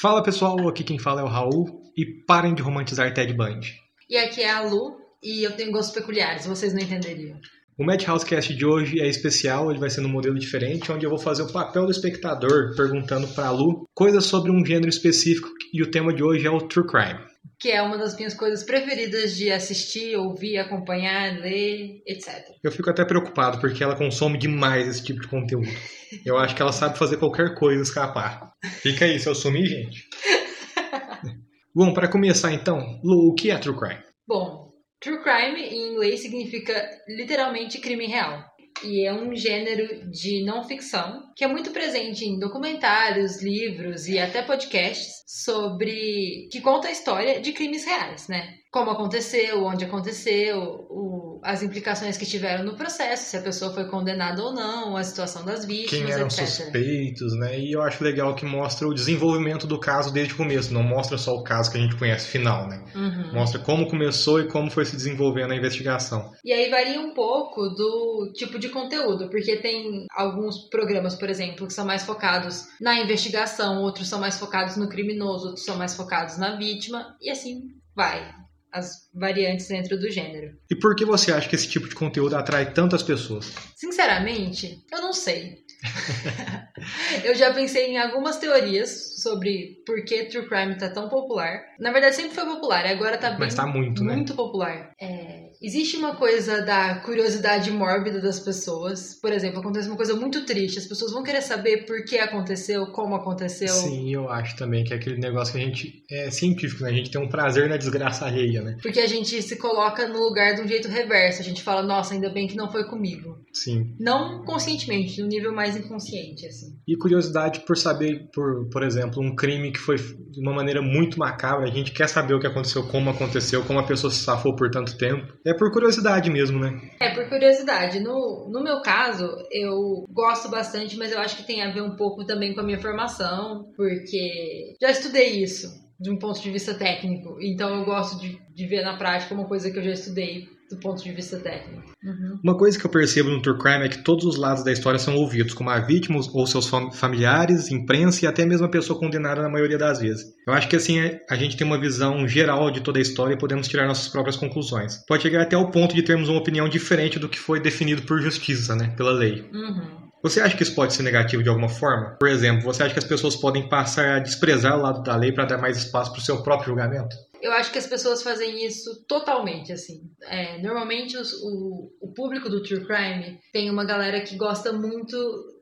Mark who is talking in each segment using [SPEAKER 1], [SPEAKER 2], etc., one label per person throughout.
[SPEAKER 1] Fala pessoal, aqui quem fala é o Raul e parem de romantizar Ted Bundy.
[SPEAKER 2] E aqui é a Lu e eu tenho gostos peculiares, vocês não entenderiam.
[SPEAKER 1] O Madhouse Cast de hoje é especial, ele vai ser num modelo diferente, onde eu vou fazer o papel do espectador perguntando pra Lu coisas sobre um gênero específico e o tema de hoje é o True Crime.
[SPEAKER 2] Que é uma das minhas coisas preferidas de assistir, ouvir, acompanhar, ler, etc.
[SPEAKER 1] Eu fico até preocupado porque ela consome demais esse tipo de conteúdo. Eu acho que ela sabe fazer qualquer coisa escapar. Fica aí, se eu sumir, gente. Bom, para começar então, Lu, o que é True Crime?
[SPEAKER 2] Bom, true crime em inglês significa literalmente crime real. E é um gênero de não ficção que é muito presente em documentários, livros e até podcasts sobre que conta a história de crimes reais, né? Como aconteceu, onde aconteceu, o, as implicações que tiveram no processo, se a pessoa foi condenada ou não, a situação das vítimas,
[SPEAKER 1] Quem eram
[SPEAKER 2] etc.
[SPEAKER 1] suspeitos, né? E eu acho legal que mostra o desenvolvimento do caso desde o começo, não mostra só o caso que a gente conhece final, né?
[SPEAKER 2] Uhum.
[SPEAKER 1] Mostra como começou e como foi se desenvolvendo a investigação.
[SPEAKER 2] E aí varia um pouco do tipo de conteúdo, porque tem alguns programas, por exemplo, que são mais focados na investigação, outros são mais focados no criminoso, outros são mais focados na vítima, e assim vai. As variantes dentro do gênero.
[SPEAKER 1] E por que você acha que esse tipo de conteúdo atrai tantas pessoas?
[SPEAKER 2] Sinceramente, eu não sei. eu já pensei em algumas teorias sobre por que True Crime tá tão popular. Na verdade, sempre foi popular, agora tá bem,
[SPEAKER 1] Mas tá muito, né?
[SPEAKER 2] muito popular. É, existe uma coisa da curiosidade mórbida das pessoas. Por exemplo, acontece uma coisa muito triste. As pessoas vão querer saber por que aconteceu, como aconteceu.
[SPEAKER 1] Sim, eu acho também que é aquele negócio que a gente é científico, né? A gente tem um prazer na desgraça alheia, né?
[SPEAKER 2] Porque a gente se coloca no lugar de um jeito reverso. A gente fala, nossa, ainda bem que não foi comigo.
[SPEAKER 1] Sim.
[SPEAKER 2] Não conscientemente, no nível mais inconsciente, assim.
[SPEAKER 1] E curiosidade por saber, por, por exemplo, um crime que foi de uma maneira muito macabra, a gente quer saber o que aconteceu, como aconteceu, como a pessoa se safou por tanto tempo. É por curiosidade mesmo, né?
[SPEAKER 2] É, por curiosidade. No, no meu caso, eu gosto bastante, mas eu acho que tem a ver um pouco também com a minha formação, porque já estudei isso de um ponto de vista técnico. Então eu gosto de, de ver na prática uma coisa que eu já estudei do ponto de vista técnico. Uhum.
[SPEAKER 1] Uma coisa que eu percebo no True Crime é que todos os lados da história são ouvidos, como a vítima ou seus fam- familiares, imprensa e até mesmo a pessoa condenada na maioria das vezes. Eu acho que assim é- a gente tem uma visão geral de toda a história e podemos tirar nossas próprias conclusões. Pode chegar até o ponto de termos uma opinião diferente do que foi definido por justiça, né, pela lei.
[SPEAKER 2] Uhum.
[SPEAKER 1] Você acha que isso pode ser negativo de alguma forma? Por exemplo, você acha que as pessoas podem passar a desprezar o lado da lei para dar mais espaço para o seu próprio julgamento?
[SPEAKER 2] Eu acho que as pessoas fazem isso totalmente, assim. É, normalmente os- o, o público do True Crime tem uma galera que gosta muito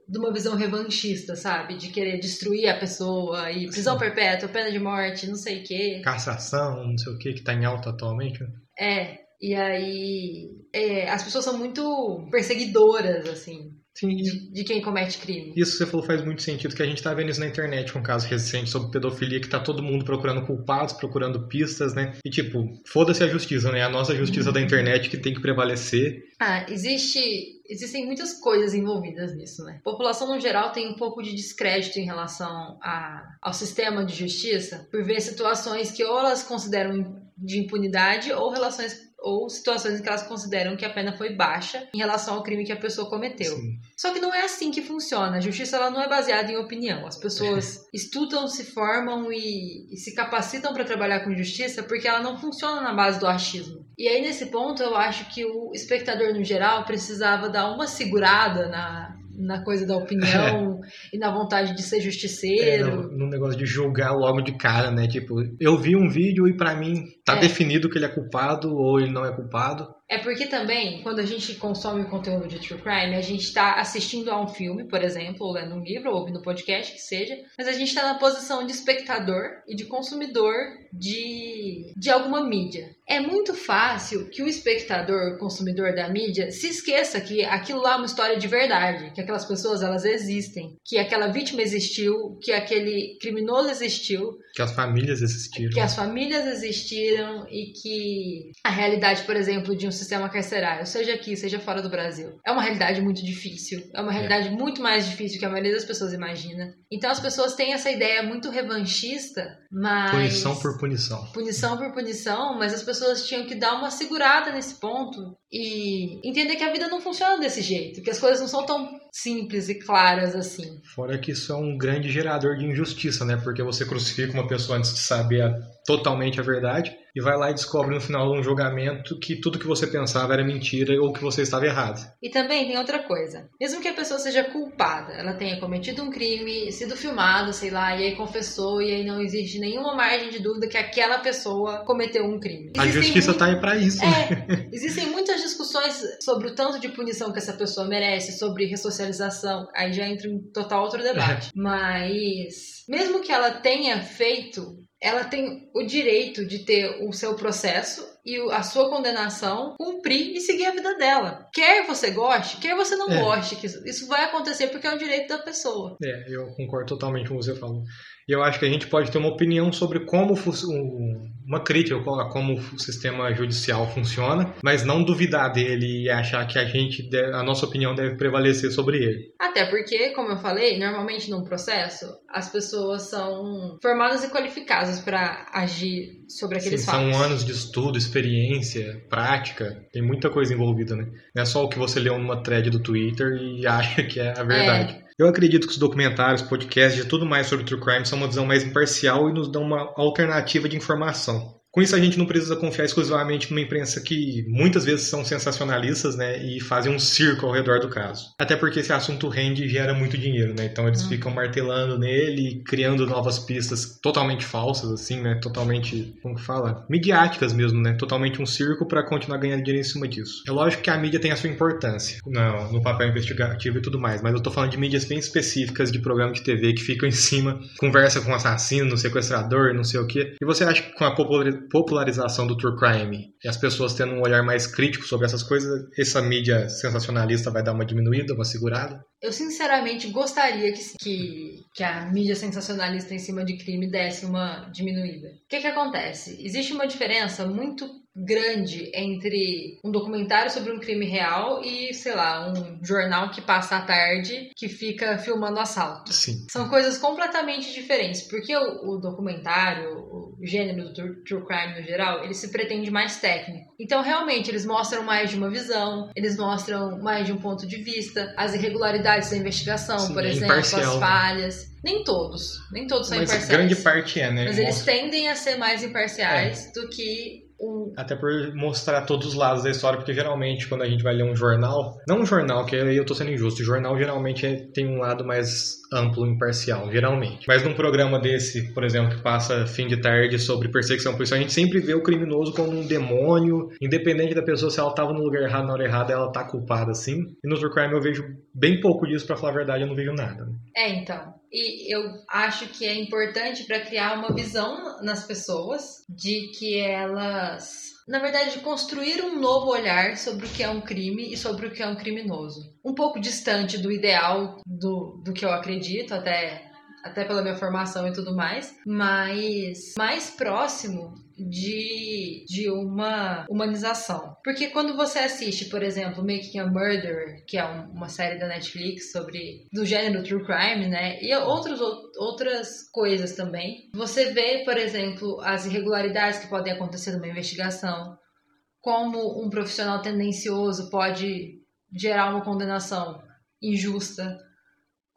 [SPEAKER 2] de uma visão revanchista, sabe? De querer destruir a pessoa e prisão
[SPEAKER 1] Sim.
[SPEAKER 2] perpétua, pena de morte, não sei o quê.
[SPEAKER 1] Cassação, não sei o que, que tá em alta atualmente.
[SPEAKER 2] É, e aí é, as pessoas são muito perseguidoras, assim,
[SPEAKER 1] Sim,
[SPEAKER 2] de, de quem comete crime.
[SPEAKER 1] Isso que você falou faz muito sentido, que a gente tá vendo isso na internet com um caso recente sobre pedofilia, que tá todo mundo procurando culpados, procurando pistas, né? E tipo, foda-se a justiça, né? A nossa justiça da internet que tem que prevalecer.
[SPEAKER 2] Ah, existe, existem muitas coisas envolvidas nisso, né? A população no geral tem um pouco de descrédito em relação a, ao sistema de justiça por ver situações que ou elas consideram de impunidade ou relações ou situações em que elas consideram que a pena foi baixa em relação ao crime que a pessoa cometeu.
[SPEAKER 1] Sim.
[SPEAKER 2] Só que não é assim que funciona. A justiça ela não é baseada em opinião. As pessoas estudam, se formam e, e se capacitam para trabalhar com justiça porque ela não funciona na base do achismo. E aí, nesse ponto, eu acho que o espectador, no geral, precisava dar uma segurada na, na coisa da opinião e na vontade de ser
[SPEAKER 1] É,
[SPEAKER 2] justiceiro.
[SPEAKER 1] no, no negócio de julgar logo de cara, né? Tipo, eu vi um vídeo e pra mim tá
[SPEAKER 2] É.
[SPEAKER 1] definido que ele é culpado ou ele não é culpado.
[SPEAKER 2] É porque também, quando a gente consome conteúdo de true crime, a gente está assistindo a um filme, por exemplo, ou lendo um livro, ou ouvindo um podcast, que seja, mas a gente está na posição de espectador e de consumidor de, de alguma mídia. É muito fácil que o espectador, consumidor da mídia, se esqueça que aquilo lá é uma história de verdade, que aquelas pessoas elas existem, que aquela vítima existiu, que aquele criminoso existiu,
[SPEAKER 1] Que as famílias existiram.
[SPEAKER 2] que as famílias existiram e que a realidade, por exemplo, de um sistema carcerário, seja aqui, seja fora do Brasil, é uma realidade muito difícil. É uma realidade muito mais difícil que a maioria das pessoas imagina. Então as pessoas têm essa ideia muito revanchista, mas.
[SPEAKER 1] Punição por punição.
[SPEAKER 2] Punição por punição, mas as pessoas tinham que dar uma segurada nesse ponto e entender que a vida não funciona desse jeito, que as coisas não são tão simples e claras assim.
[SPEAKER 1] Fora que isso é um grande gerador de injustiça, né? Porque você crucifica uma pessoa antes de saber a, totalmente a verdade e vai lá e descobre no final de um julgamento que tudo que você pensava era mentira ou que você estava errado.
[SPEAKER 2] E também tem outra coisa. Mesmo que a pessoa seja culpada, ela tenha cometido um crime, sido filmada, sei lá, e aí confessou e aí não existe nenhuma margem de dúvida que aquela pessoa cometeu um crime.
[SPEAKER 1] Existem a justiça está aí para isso.
[SPEAKER 2] É, né? existem muitas discussões sobre o tanto de punição que essa pessoa merece, sobre ressocialização. Aí já entra em total outro debate. É. Mas mesmo que ela tenha feito ela tem o direito de ter o seu processo e a sua condenação, cumprir e seguir a vida dela. Quer você goste, quer você não é. goste, isso vai acontecer porque é o direito da pessoa.
[SPEAKER 1] É, eu concordo totalmente com o que você falou. E eu acho que a gente pode ter uma opinião sobre como uma crítica a como o sistema judicial funciona, mas não duvidar dele e achar que a gente a nossa opinião deve prevalecer sobre ele.
[SPEAKER 2] Até porque, como eu falei, normalmente num processo as pessoas são formadas e qualificadas para agir sobre aqueles
[SPEAKER 1] Sim,
[SPEAKER 2] fatos.
[SPEAKER 1] São anos de estudo, experiência, prática, tem muita coisa envolvida, né? Não é só o que você leu numa thread do Twitter e acha que é a verdade. É. Eu acredito que os documentários, podcasts e tudo mais sobre True Crime são uma visão mais imparcial e nos dão uma alternativa de informação. Com isso, a gente não precisa confiar exclusivamente numa imprensa que muitas vezes são sensacionalistas, né, e fazem um circo ao redor do caso. Até porque esse assunto rende e gera muito dinheiro, né? Então eles uhum. ficam martelando nele, criando novas pistas totalmente falsas, assim, né? Totalmente, como que fala? Midiáticas mesmo, né? Totalmente um circo para continuar ganhando dinheiro em cima disso. É lógico que a mídia tem a sua importância no, no papel investigativo e tudo mais, mas eu tô falando de mídias bem específicas de programas de TV que ficam em cima, conversa com assassino, sequestrador, não sei o quê. E você acha que com a popularidade popularização do true crime e as pessoas tendo um olhar mais crítico sobre essas coisas, essa mídia sensacionalista vai dar uma diminuída, uma segurada?
[SPEAKER 2] Eu sinceramente gostaria que, que, que a mídia sensacionalista em cima de crime desse uma diminuída. O que, que acontece? Existe uma diferença muito grande entre um documentário sobre um crime real e, sei lá, um jornal que passa à tarde que fica filmando assalto.
[SPEAKER 1] Sim.
[SPEAKER 2] São coisas completamente diferentes, porque o, o documentário, o gênero do true crime no geral, ele se pretende mais técnico. Então, realmente, eles mostram mais de uma visão, eles mostram mais de um ponto de vista, as irregularidades da investigação, Sim, por é exemplo, imparcial. as falhas. Nem todos, nem todos são
[SPEAKER 1] Mas
[SPEAKER 2] imparciais.
[SPEAKER 1] grande parte é, né?
[SPEAKER 2] Mas eles tendem a ser mais imparciais é. do que
[SPEAKER 1] até por mostrar todos os lados da história, porque geralmente quando a gente vai ler um jornal, não um jornal, que aí eu tô sendo injusto, o jornal geralmente é, tem um lado mais amplo, imparcial, geralmente. Mas num programa desse, por exemplo, que passa fim de tarde sobre perseguição policial, a gente sempre vê o criminoso como um demônio, independente da pessoa se ela tava no lugar errado na hora errada, ela tá culpada assim. E no True Crime eu vejo bem pouco disso, para falar a verdade, eu não vejo nada. Né?
[SPEAKER 2] É, então. E eu acho que é importante para criar uma visão nas pessoas de que elas, na verdade, construir um novo olhar sobre o que é um crime e sobre o que é um criminoso. Um pouco distante do ideal do, do que eu acredito, até até pela minha formação e tudo mais, mas mais próximo de, de uma humanização. Porque quando você assiste, por exemplo, Making a Murderer, que é um, uma série da Netflix sobre do gênero true crime, né, e outros, outras coisas também, você vê, por exemplo, as irregularidades que podem acontecer numa investigação, como um profissional tendencioso pode gerar uma condenação injusta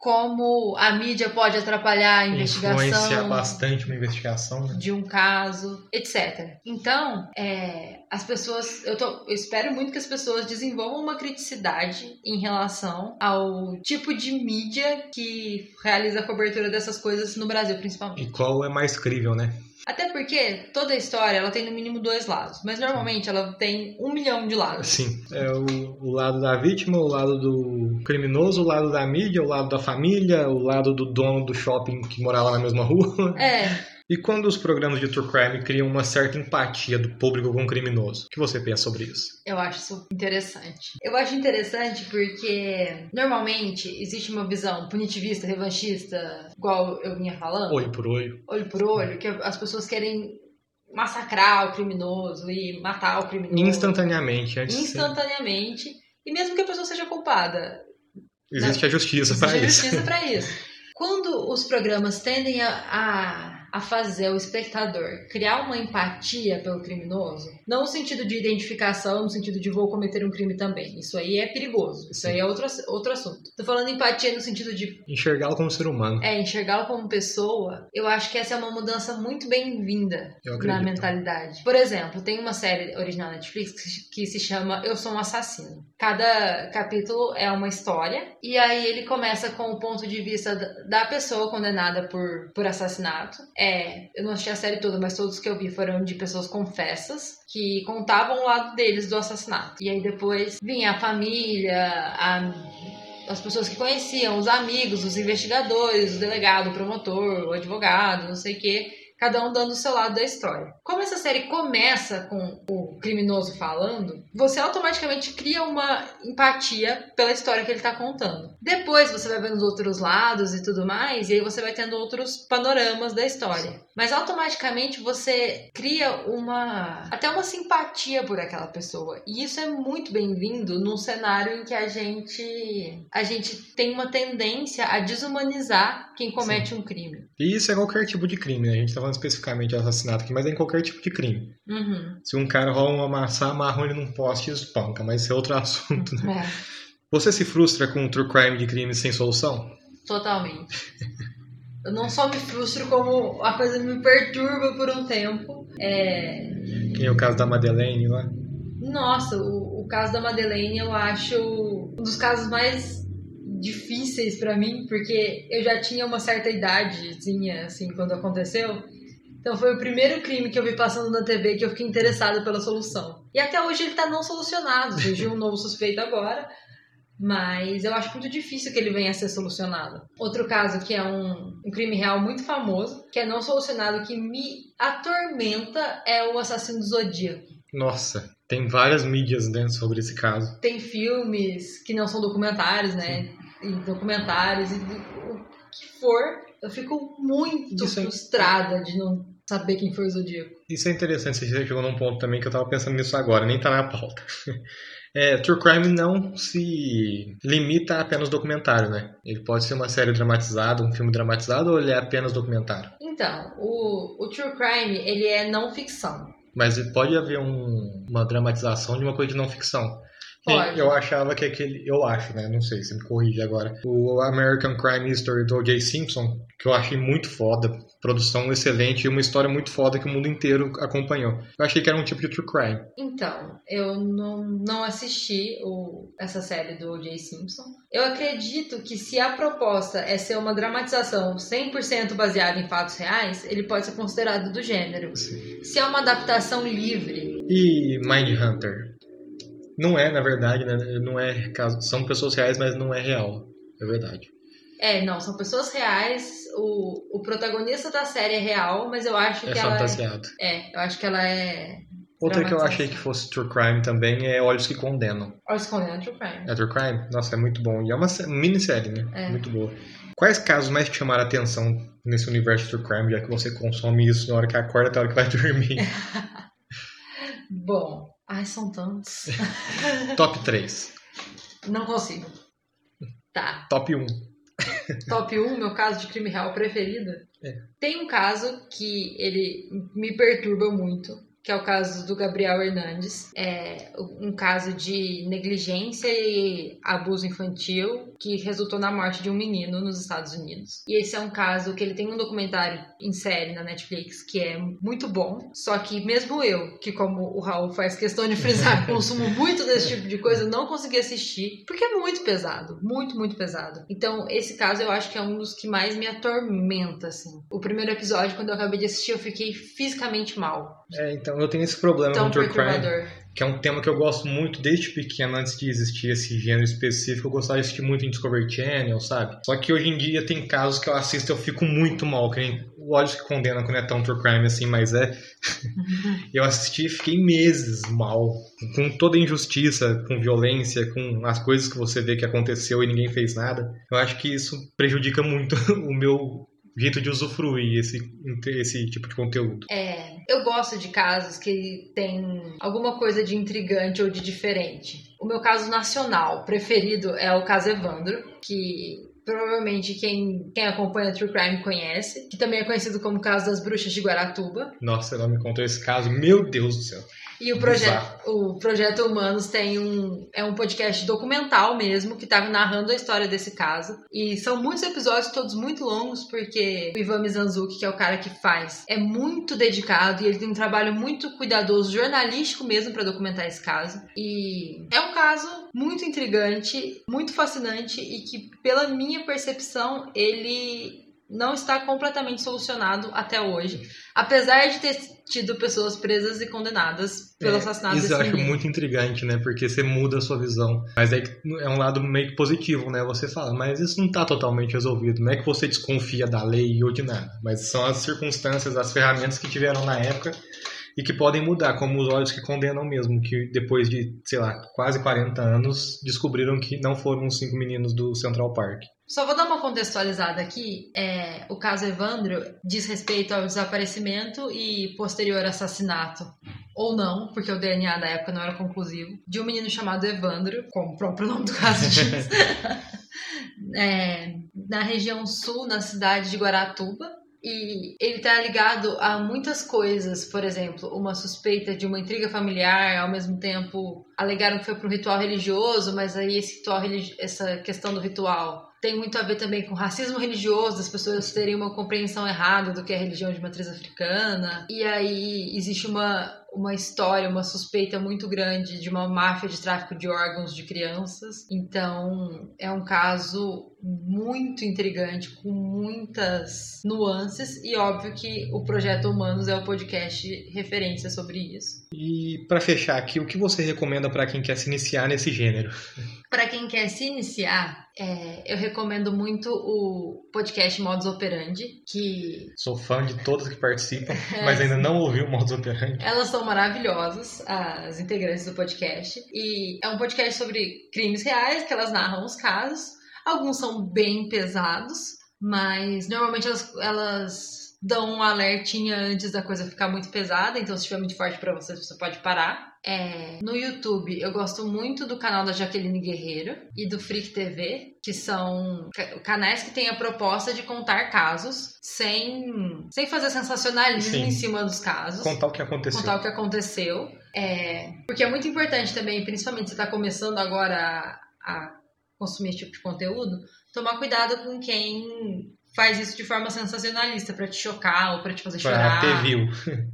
[SPEAKER 2] como a mídia pode atrapalhar a investigação.
[SPEAKER 1] Influenciar bastante uma investigação. Né?
[SPEAKER 2] De um caso, etc. Então, é, as pessoas. Eu, tô, eu espero muito que as pessoas desenvolvam uma criticidade em relação ao tipo de mídia que realiza a cobertura dessas coisas no Brasil, principalmente.
[SPEAKER 1] E qual é mais crível, né?
[SPEAKER 2] Até porque toda a história ela tem no mínimo dois lados, mas normalmente ela tem um milhão de lados.
[SPEAKER 1] Sim, é o, o lado da vítima, o lado do criminoso, o lado da mídia, o lado da família, o lado do dono do shopping que morava na mesma rua.
[SPEAKER 2] É.
[SPEAKER 1] E quando os programas de true crime criam uma certa empatia do público com o criminoso? O que você pensa sobre isso?
[SPEAKER 2] Eu acho isso interessante. Eu acho interessante porque normalmente existe uma visão punitivista, revanchista, igual eu vinha falando.
[SPEAKER 1] Olho por olho.
[SPEAKER 2] Olho por olho, que as pessoas querem massacrar o criminoso e matar o criminoso.
[SPEAKER 1] Instantaneamente.
[SPEAKER 2] Antes Instantaneamente. De... E mesmo que a pessoa seja culpada.
[SPEAKER 1] Existe né? a justiça para isso.
[SPEAKER 2] Existe a justiça para isso. Quando os programas tendem a, a a fazer o espectador criar uma empatia pelo criminoso, não no sentido de identificação, no sentido de vou cometer um crime também. Isso aí é perigoso. Isso aí é outro, outro assunto. Tô falando empatia no sentido de.
[SPEAKER 1] Enxergá-lo como ser humano.
[SPEAKER 2] É, enxergá-lo como pessoa. Eu acho que essa é uma mudança muito bem-vinda na mentalidade. Por exemplo, tem uma série original na Netflix que se chama Eu Sou um Assassino. Cada capítulo é uma história, e aí ele começa com o ponto de vista da pessoa condenada por, por assassinato. É, eu não assisti a série toda, mas todos que eu vi foram de pessoas confessas que contavam o lado deles do assassinato. E aí depois vinha a família, a as pessoas que conheciam, os amigos, os investigadores, o delegado, o promotor, o advogado, não sei o quê, cada um dando o seu lado da história. Como essa série começa com o criminoso falando, você automaticamente cria uma empatia pela história que ele está contando. Depois você vai vendo os outros lados e tudo mais, e aí você vai tendo outros panoramas da história. Mas automaticamente você cria uma até uma simpatia por aquela pessoa. E isso é muito bem-vindo num cenário em que a gente a gente tem uma tendência a desumanizar quem comete Sim. um crime.
[SPEAKER 1] E isso é qualquer tipo de crime, né? A gente tá falando especificamente de assassinato aqui, mas é em qualquer tipo de crime.
[SPEAKER 2] Uhum.
[SPEAKER 1] Se um cara rola uma maçã, amarra ele num poste e espanca, mas isso é outro assunto, né? É. Você se frustra com um true crime de crimes sem solução?
[SPEAKER 2] Totalmente. Eu não só me frustro, como a coisa me perturba por um tempo. É...
[SPEAKER 1] É o caso da Madeleine lá?
[SPEAKER 2] Nossa, o, o caso da Madeleine eu acho um dos casos mais difíceis para mim, porque eu já tinha uma certa idadezinha, assim, quando aconteceu. Então foi o primeiro crime que eu vi passando na TV que eu fiquei interessada pela solução. E até hoje ele tá não solucionado, surgiu um novo suspeito agora, mas eu acho muito difícil que ele venha a ser solucionado. Outro caso que é um, um crime real muito famoso, que é não solucionado, que me atormenta, é o assassino do Zodíaco.
[SPEAKER 1] Nossa, tem várias mídias né, sobre esse caso.
[SPEAKER 2] Tem filmes que não são documentários, né? E documentários e o que for, eu fico muito Isso é frustrada é... de não saber quem foi o Zodíaco.
[SPEAKER 1] Isso é interessante, você chegou num ponto também que eu tava pensando nisso agora, nem tá na pauta. É, True Crime não se limita a apenas documentário, né? Ele pode ser uma série dramatizada, um filme dramatizado, ou ele é apenas documentário?
[SPEAKER 2] Então, o, o True Crime, ele é não ficção.
[SPEAKER 1] Mas pode haver um, uma dramatização de uma coisa de não ficção.
[SPEAKER 2] Pode.
[SPEAKER 1] Eu achava que aquele. Eu acho, né? Não sei, você me corrige agora. O American Crime History do O.J. Simpson, que eu achei muito foda. Produção excelente e uma história muito foda que o mundo inteiro acompanhou. Eu achei que era um tipo de true crime.
[SPEAKER 2] Então, eu não, não assisti o, essa série do O.J. Simpson. Eu acredito que se a proposta é ser uma dramatização 100% baseada em fatos reais, ele pode ser considerado do gênero. Sim. Se é uma adaptação livre.
[SPEAKER 1] E Mindhunter? Não é, na verdade, né? Não é caso. São pessoas reais, mas não é real. É verdade.
[SPEAKER 2] É, não, são pessoas reais. O, o protagonista da série é real, mas eu acho
[SPEAKER 1] é
[SPEAKER 2] que
[SPEAKER 1] fantasiado.
[SPEAKER 2] ela. É, é, eu acho que ela é.
[SPEAKER 1] Outra que eu achei que fosse True Crime também é Olhos que Condenam.
[SPEAKER 2] Olhos que Condenam é True Crime.
[SPEAKER 1] É True Crime? Nossa, é muito bom. E é uma minissérie, né? É. Muito boa. Quais casos mais te chamaram a atenção nesse universo de True Crime, já que você consome isso na hora que acorda até a hora que vai dormir?
[SPEAKER 2] bom, Ai, são tantos.
[SPEAKER 1] Top 3.
[SPEAKER 2] Não consigo. Tá.
[SPEAKER 1] Top 1.
[SPEAKER 2] Top 1, meu caso de crime real preferido.
[SPEAKER 1] É.
[SPEAKER 2] Tem um caso que ele me perturba muito, que é o caso do Gabriel Hernandes. É um caso de negligência e abuso infantil que resultou na morte de um menino nos Estados Unidos. E esse é um caso que ele tem um documentário em série na Netflix que é muito bom, só que mesmo eu, que como o Raul faz questão de frisar, consumo muito desse tipo de coisa, não consegui assistir, porque é muito pesado, muito, muito pesado. Então, esse caso eu acho que é um dos que mais me atormenta, assim. O primeiro episódio, quando eu acabei de assistir, eu fiquei fisicamente mal.
[SPEAKER 1] É, então eu tenho esse problema
[SPEAKER 2] Tão
[SPEAKER 1] com True Crime que é um tema que eu gosto muito desde pequeno, antes de existir esse gênero específico. Eu gostava de assistir muito em Discovery Channel, sabe? Só que hoje em dia tem casos que eu assisto e eu fico muito mal, que nem o Olhos que Condena, quando é tão true crime assim, mas é. eu assisti e fiquei meses mal, com toda a injustiça, com violência, com as coisas que você vê que aconteceu e ninguém fez nada. Eu acho que isso prejudica muito o meu jeito de usufruir esse, esse tipo de conteúdo.
[SPEAKER 2] É, eu gosto de casos que tem alguma coisa de intrigante ou de diferente. O meu caso nacional preferido é o caso Evandro, que provavelmente quem, quem acompanha True Crime conhece, que também é conhecido como Caso das Bruxas de Guaratuba.
[SPEAKER 1] Nossa, ela me contou esse caso, meu Deus do céu.
[SPEAKER 2] E o projeto, o projeto Humanos tem um é um podcast documental mesmo que estava narrando a história desse caso e são muitos episódios todos muito longos porque o Ivan Mizanzuki, que é o cara que faz, é muito dedicado e ele tem um trabalho muito cuidadoso jornalístico mesmo para documentar esse caso. E é um caso muito intrigante, muito fascinante e que pela minha percepção ele não está completamente solucionado até hoje, apesar de ter tido pessoas presas e condenadas pelo
[SPEAKER 1] É,
[SPEAKER 2] assassinato
[SPEAKER 1] Isso
[SPEAKER 2] desse
[SPEAKER 1] eu acho muito intrigante, né? Porque você muda a sua visão. Mas é, é um lado meio que positivo, né? Você fala, mas isso não tá totalmente resolvido. Não é que você desconfia da lei ou de nada. Mas são as circunstâncias, as ferramentas que tiveram na época e que podem mudar, como os olhos que condenam mesmo, que depois de, sei lá, quase 40 anos, descobriram que não foram os cinco meninos do Central Park.
[SPEAKER 2] Só vou dar uma contextualizada aqui. É, o caso Evandro diz respeito ao desaparecimento e posterior assassinato, ou não, porque o DNA da época não era conclusivo, de um menino chamado Evandro, como o próprio nome do caso diz, é, na região sul, na cidade de Guaratuba. E ele está ligado a muitas coisas, por exemplo, uma suspeita de uma intriga familiar, ao mesmo tempo alegaram que foi para um ritual religioso, mas aí esse ritual essa questão do ritual tem muito a ver também com racismo religioso, das pessoas terem uma compreensão errada do que é religião de matriz africana. E aí existe uma, uma história, uma suspeita muito grande de uma máfia de tráfico de órgãos de crianças. Então é um caso muito intrigante, com muitas nuances, e óbvio que o Projeto Humanos é o podcast referência sobre isso.
[SPEAKER 1] E pra fechar aqui, o que você recomenda pra quem quer se iniciar nesse gênero?
[SPEAKER 2] Para quem quer se iniciar, é, eu recomendo muito o podcast Modus Operandi, que
[SPEAKER 1] Sou fã de todas que participam,
[SPEAKER 2] É,
[SPEAKER 1] mas ainda não ouvi o modus operandi.
[SPEAKER 2] elas são maravilhosas, as integrantes do podcast. E é um podcast sobre crimes reais, que elas narram os casos. Alguns são bem pesados, mas normalmente elas, elas dão um alertinha antes da coisa ficar muito pesada, então se estiver muito forte para você, você pode parar. É, no YouTube, eu gosto muito do canal da Jaqueline Guerreiro e do Freak TV, que são ca- canais que têm a proposta de contar casos sem, sem fazer sensacionalismo
[SPEAKER 1] Sim.
[SPEAKER 2] em cima dos casos
[SPEAKER 1] Contar o que aconteceu.
[SPEAKER 2] contar o que aconteceu. É, porque é muito importante também, principalmente se você está começando agora a, a consumir esse tipo de conteúdo, tomar cuidado com quem faz isso de forma sensacionalista pra te chocar ou pra te fazer
[SPEAKER 1] Pra
[SPEAKER 2] chorar.
[SPEAKER 1] ter view.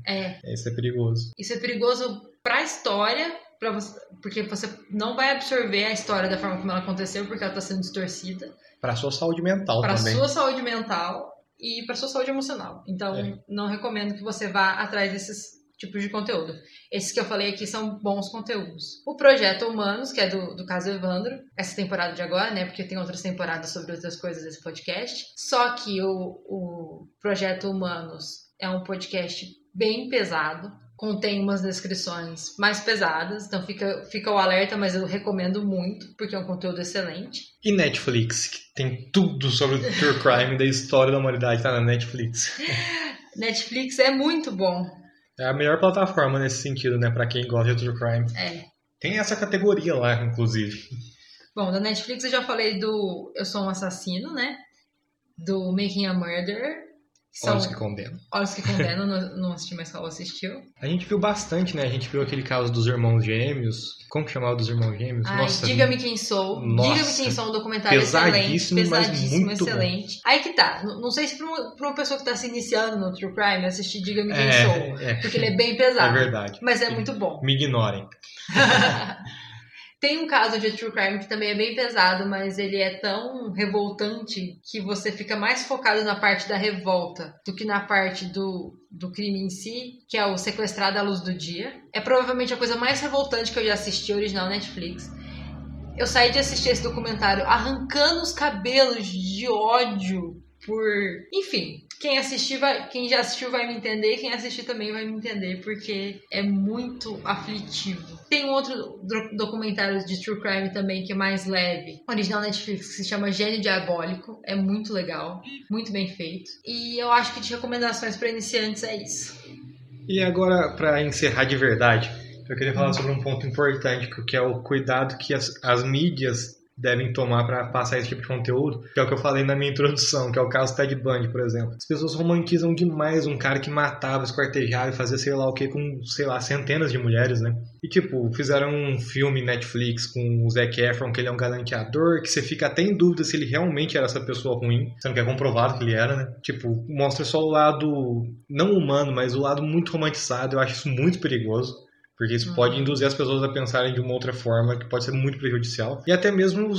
[SPEAKER 2] É,
[SPEAKER 1] Isso é perigoso.
[SPEAKER 2] isso é perigoso pra história, pra você, porque você não vai absorver a história da forma como ela aconteceu, porque ela tá sendo distorcida.
[SPEAKER 1] Pra sua saúde mental
[SPEAKER 2] Pra
[SPEAKER 1] também.
[SPEAKER 2] sua saúde mental e pra sua saúde emocional. Então,
[SPEAKER 1] É.
[SPEAKER 2] não recomendo que você vá atrás desses tipos de conteúdo. Esses que eu falei aqui são bons conteúdos. O Projeto Humanos, que é do, do caso Evandro, essa temporada de agora, né? Porque tem outras temporadas sobre outras coisas desse podcast. Só que o, o Projeto Humanos é um podcast bem pesado. Contém umas descrições mais pesadas, então fica, fica o alerta, mas eu recomendo muito, porque é um conteúdo excelente.
[SPEAKER 1] E Netflix, que tem tudo sobre o true crime da história da humanidade, tá na Netflix.
[SPEAKER 2] Netflix é muito bom.
[SPEAKER 1] É a melhor plataforma nesse sentido, né? Pra quem gosta de true crime.
[SPEAKER 2] É.
[SPEAKER 1] Tem essa categoria lá, inclusive.
[SPEAKER 2] Bom, da Netflix eu já falei do Eu Sou um Assassino, né? Do Making a Murderer. São
[SPEAKER 1] Olhos que condenam.
[SPEAKER 2] Olhos que Condenam, não, assisti, mas Raul assistiu.
[SPEAKER 1] A gente viu bastante, né? A gente viu aquele caso dos irmãos gêmeos. Como que chamava dos irmãos gêmeos?
[SPEAKER 2] Ai, Diga-me Quem Sou.
[SPEAKER 1] Nossa.
[SPEAKER 2] Diga-me Quem Sou, um documentário excelente.
[SPEAKER 1] Pesadíssimo, mas
[SPEAKER 2] Pesadíssimo,
[SPEAKER 1] muito bom.
[SPEAKER 2] excelente. Aí que tá. Não sei se pra uma, pra uma pessoa que tá se iniciando no True Crime assistir Diga-me Quem Sou.
[SPEAKER 1] É, é,
[SPEAKER 2] Porque ele é bem
[SPEAKER 1] é
[SPEAKER 2] pesado.
[SPEAKER 1] verdade.
[SPEAKER 2] mas é muito bom.
[SPEAKER 1] Me ignorem.
[SPEAKER 2] Tem um caso de true crime que também é bem pesado, mas ele é tão revoltante que você fica mais focado na parte da revolta do que na parte do, do crime em si, que é o Sequestrado à Luz do Dia. É provavelmente a coisa mais revoltante que eu já assisti, original Netflix. Eu saí de assistir esse documentário arrancando os cabelos de ódio por. Enfim, quem assistir vai. Quem já assistiu vai me entender, quem assistir também vai me entender, porque é muito aflitivo. Tem um outro do- documentário de True Crime também que é mais leve, original Netflix, que se chama Gênio Diabólico. É muito legal, muito bem feito. E eu acho que de recomendações para iniciantes é isso.
[SPEAKER 1] E agora, pra encerrar de verdade, eu queria falar sobre um ponto importante, que é o cuidado que as, as mídias devem tomar para passar esse tipo de conteúdo, que é o que eu falei na minha introdução, que é o caso Ted Bundy, por exemplo. As pessoas romantizam demais um cara que matava, esquartejava e fazia sei lá o que com, sei lá, centenas de mulheres, né? E tipo, fizeram um filme Netflix com o Zac Efron, que ele é um galanteador, que você fica até em dúvida se ele realmente era essa pessoa ruim, sendo que é comprovado que ele era, né? Tipo, mostra só o lado não humano, mas o lado muito romantizado. Eu acho isso muito perigoso. Porque isso uhum. pode induzir as pessoas a pensarem de uma outra forma que pode ser muito prejudicial. E até mesmo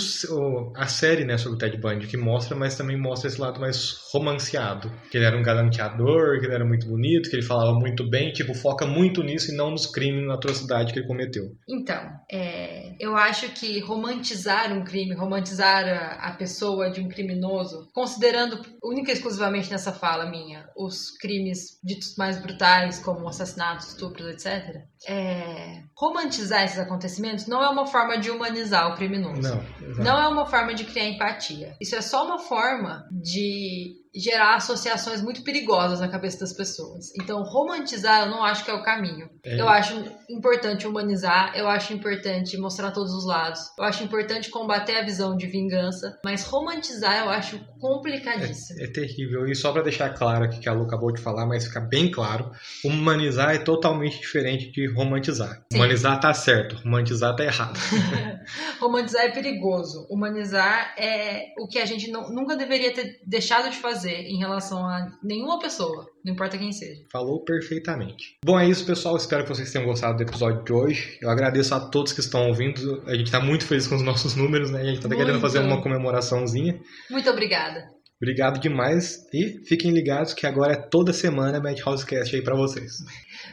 [SPEAKER 1] a série né, sobre o Ted Bundy, que mostra, mas também mostra esse lado mais romanceado. Que ele era um galanteador, que ele era muito bonito, que ele falava muito bem, tipo, foca muito nisso e não nos crimes na atrocidade que ele cometeu.
[SPEAKER 2] Então, é, eu acho que romantizar um crime, romantizar a, a pessoa de um criminoso, considerando única e exclusivamente nessa fala minha, os crimes ditos mais brutais, como assassinatos, estupros, etc., é, romantizar esses acontecimentos não é uma forma de humanizar o criminoso.
[SPEAKER 1] Não,
[SPEAKER 2] não é uma forma de criar empatia. Isso é só uma forma de gerar associações muito perigosas na cabeça das pessoas. Então, romantizar eu não acho que é o caminho. É. Eu acho importante humanizar, eu acho importante mostrar todos os lados, eu acho importante combater a visão de vingança, mas romantizar eu acho complicadíssimo.
[SPEAKER 1] É, é terrível. E só para deixar claro aqui que a Lu acabou de falar, mas ficar bem claro, humanizar é totalmente diferente de romantizar. Sim. Humanizar tá certo, romantizar tá errado.
[SPEAKER 2] romantizar é perigoso. Humanizar é o que a gente não, nunca deveria ter deixado de fazer fazer em relação a nenhuma pessoa, não importa quem seja.
[SPEAKER 1] Falou perfeitamente. Bom, é isso, pessoal. Espero que vocês tenham gostado do episódio de hoje. Eu agradeço a todos que estão ouvindo. A gente está muito feliz com os nossos números, né? A gente está querendo fazer uma comemoraçãozinha.
[SPEAKER 2] Muito obrigada.
[SPEAKER 1] Obrigado demais e fiquem ligados que agora é toda semana Madhouse Cast aí para vocês.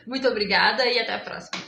[SPEAKER 2] Muito obrigada e até a próxima.